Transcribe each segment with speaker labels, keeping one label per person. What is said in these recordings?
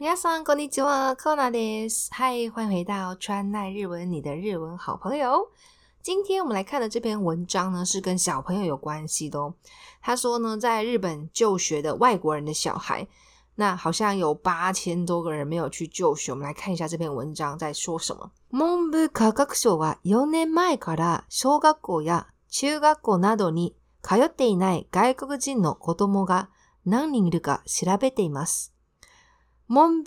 Speaker 1: 大家好，我是约翰尼斯。嗨，欢迎回到川奈日文，你的日文好朋友。今天我们来看的这篇文章呢，是跟小朋友有关系的。他说呢，在日本就学的外国人的小孩，那好像有八千多个人没有去就学。我们来看一下这篇文章在说什么。文部科学省は4年前から小学校や中学校などに通っていない外国人の子供が何人いるか調べています。文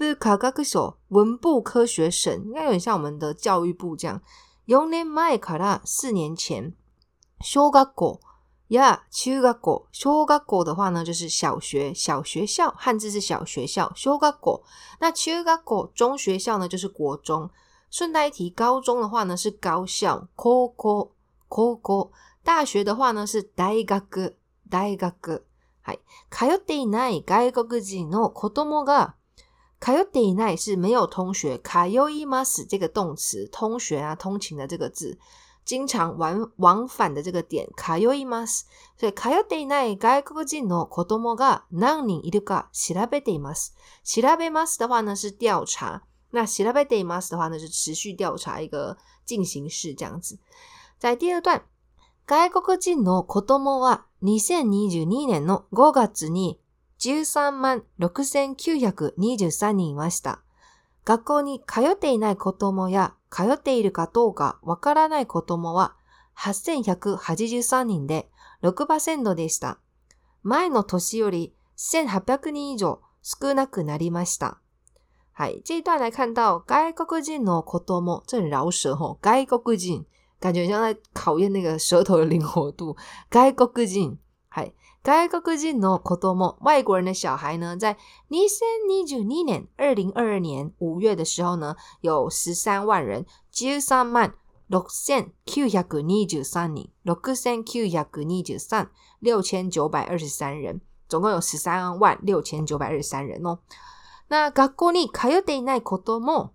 Speaker 1: 部科学省应该有点像我们的教育部这样。用年迈から四年前，小学校呀，中学国。小学校的话呢，就是小学小学校，汉字是小学校。小学国那中学国中学校呢，就是国中。顺带一提，高中的话呢是高校。科科科科大学的话呢是大学大学。是。是。是。是。是。是。是。是。是。是。是。是。是。是。是。かよっていない是没有通学。かよいます这个动词，通学啊、通勤的这个字，经常往往返的这个点。かよいます，所以かよっていない外国人の子供が何人いるか調べています。調べます的话呢是调查，那調べています的话呢是持续调查一个进行式这样子。在第二段，外国人の子供は二千二十二年の五月に。13万6923人いました。学校に通っていない子供や通っているかどうかわからない子供は8183人で6%でした。前の年より1800人以上少なくなりました。はい。这一段来看到外国人の子供、这很饶舌吼、外国人。感觉像在考验那个舌头的灵活度。外国人。はい。外国人的小孩呢，在二零二二年五月的时候呢，有十三万人，十三万六千九百二十三人，六千九百人，总共有十三万六千九百二十三人哦。那外国里卡尤德奈可多莫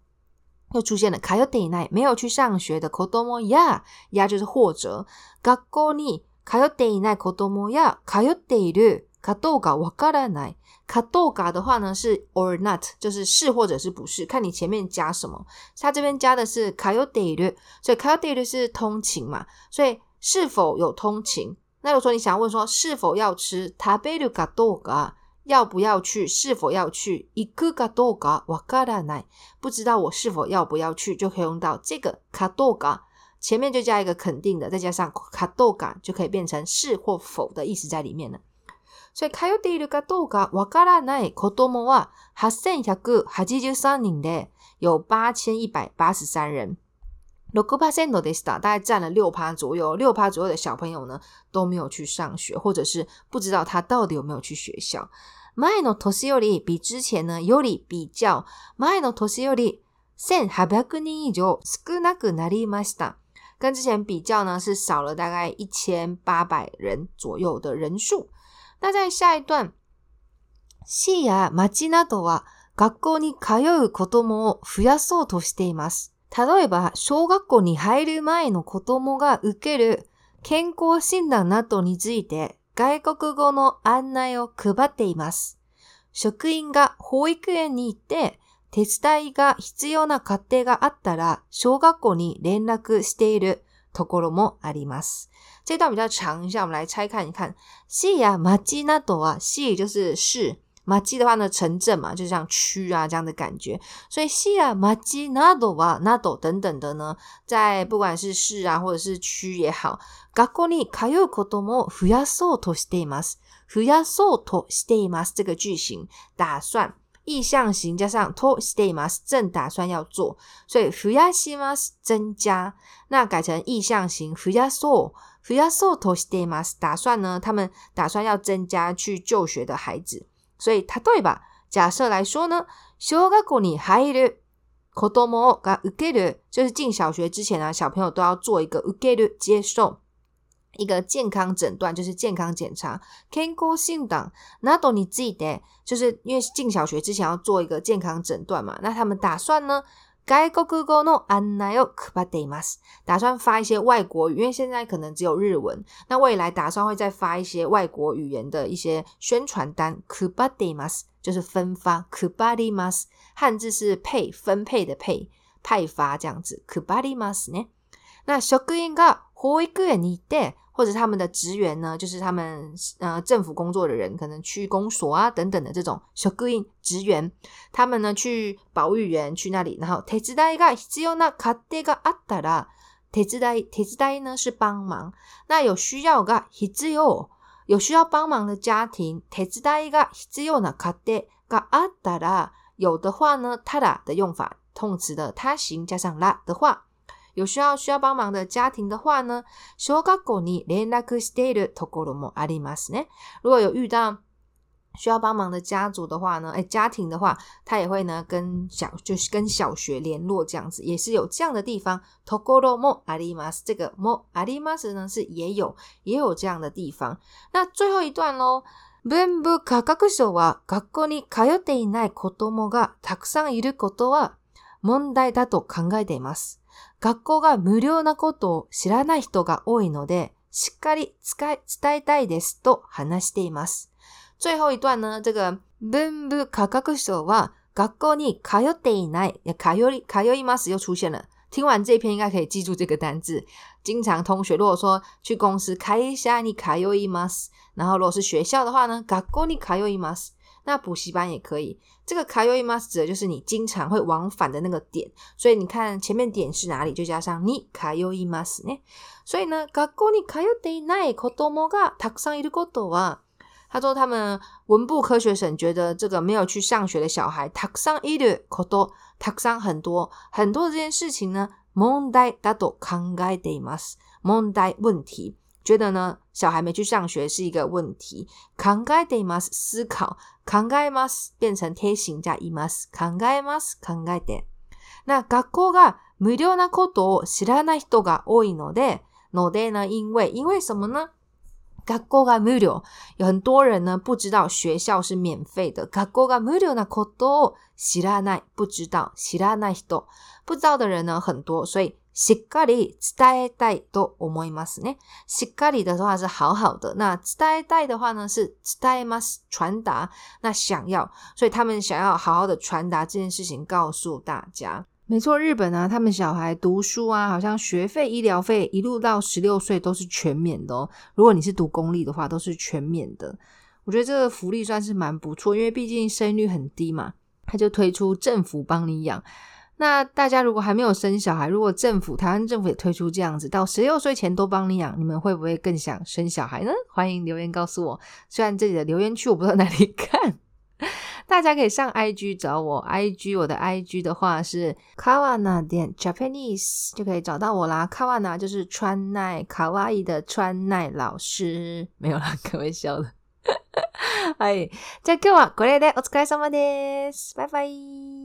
Speaker 1: 又出现了ていない、没有去上学的子多莫呀就是或者外国里。かよでいないこともや、かよでるカドガわからない。カドガ的话呢是 or not，就是是或者是不是，看你前面加什么。它这边加的是かよでる，所以かよでる是通勤嘛，所以是否有通勤？那如果说你想问说是否要吃タベル卡ド嘎，要不要去？是否要去一个卡ド嘎わからない。不知道我是否要不要去，就可以用到这个卡ド嘎。前面就加一个肯定的，再加上卡逗感，就可以变成是或否的意思在里面了。所以卡尤蒂留卡逗嘎瓦か拉奈可多莫啊，八千一百八十三人で有八千一百八十三人，六ーセントでした，大概占了六趴左右，六趴左右的小朋友呢都没有去上学，或者是不知道他到底有没有去学校。前の年より比之前呢，よりびちゃう前の年より千八百人以上少なくなりました。跟之前比较呢是少了大概一千八百人左右的人数。那在下一段，市や町などは学校に通う子供を増やそうとしています。例えば、小学校に入る前の子供が受ける健康診断などについて外国語の案内を配っています。職員が保育園に行って手伝いが必要な家庭があったら、小学校に連絡しているところもあります。这段比较长一下，我们来拆看一看。市呀、啊、町などは市就是市，町的话呢，城镇嘛，就像区啊这样的感觉。所以市呀、啊、町などはなど等等的呢，在不管是市啊或者是区也好，学校に通うことも増やそうとしています。増やそうとしています这个句型，打算。意向型加上 tostemas 正打算要做，所以 fuyasimas 增加，那改成意向型 fuyasou fuyasou tostemas 打算呢？他们打算要增加去就学的孩子，所以它对吧？假设来说呢，小学高年级还的，こどもが受ける，就是进小学之前啊，小朋友都要做一个受ける接受。一个健康诊断就是健康检查。k e n g n 那都你记得，就是因为进小学之前要做一个健康诊断嘛。那他们打算呢 g o g o g o no a n i o u b a d m a s 打算发一些外国语，因为现在可能只有日文。那未来打算会再发一些外国语言的一些宣传单。Kubademas 就是分发。Kubademas 汉字是配分配的配派发这样子。Kubademas 呢？那职员が保育園にて。或者他们的职员呢，就是他们呃政府工作的人，可能去公所啊等等的这种 s c r 职员，他们呢去保育员去那里，然后テツダが必要な家庭があったらテツダイテツ呢是帮忙，那有需要が必要，有需要帮忙的家庭テツダが必要な家庭があったら有的话呢，たら的用法，痛词的他行加上啦的话。有需要需要帮忙的家庭的话呢，如果有遇到需要帮忙的家族的话呢，哎，家庭的话，他也会呢跟小就是跟小学联络这样子，也是有这样的地方。这个莫阿里马斯呢是也有也有这样的地方。那最后一段喽，问题だと思います。学校が無料なことを知らない人が多いので、しっかり伝えたいですと話しています。最後一段呢、这个文部科学省は学校に通っていない、通い、通いますよ出现了。听完这篇应该可以记住这个单字。经常同学如果说去公司开一下你卡又一 m 然后如果是学校的话呢，学校に通います。那补习班也可以。这个“かよ m ま s 指的就是你经常会往返的那个点，所以你看前面点是哪里，就加上“にかよ m ま s 呢。所以呢，学校里卡哟得奈可多么个たくさんいること啊。他说他们文部科学省觉得这个没有去上学的小孩たくさんいること、たくさん很多很多这件事情呢，問題だと考えています。問題问题，觉得呢？小孩没去上学是一个问题。考える must 思考考える must 变成贴形加 must 考虑 must 考虑的。那学校が無料なことを知らない人が多いので、のでな in way 因为什么呢？学校が無料，有很多人呢不知道学校是免费的。学校が無料なことを知らない，不知道，知らない人，不知道的人呢很多，所以。しっかり伝えたいと思いますね。しっかり的话是好好的，那伝えたい的话呢是伝えます，传达那想要，所以他们想要好好的传达这件事情告诉大家。没错，日本啊，他们小孩读书啊，好像学费、医疗费一路到十六岁都是全免的哦。如果你是读公立的话，都是全免的。我觉得这个福利算是蛮不错，因为毕竟生育率很低嘛，他就推出政府帮你养。那大家如果还没有生小孩，如果政府台湾政府也推出这样子，到十六岁前都帮你养，你们会不会更想生小孩呢？欢迎留言告诉我。虽然这里的留言区我不知道哪里 看，大家可以上 IG 找我，IG 我的 IG 的话是 Kawana 点 Japanese 就可以找到我啦。Kawana 就是川奈卡哇伊的川奈老师，没有啦，开玩笑的。哎，じゃ今日はこれでお疲れ様です。拜拜。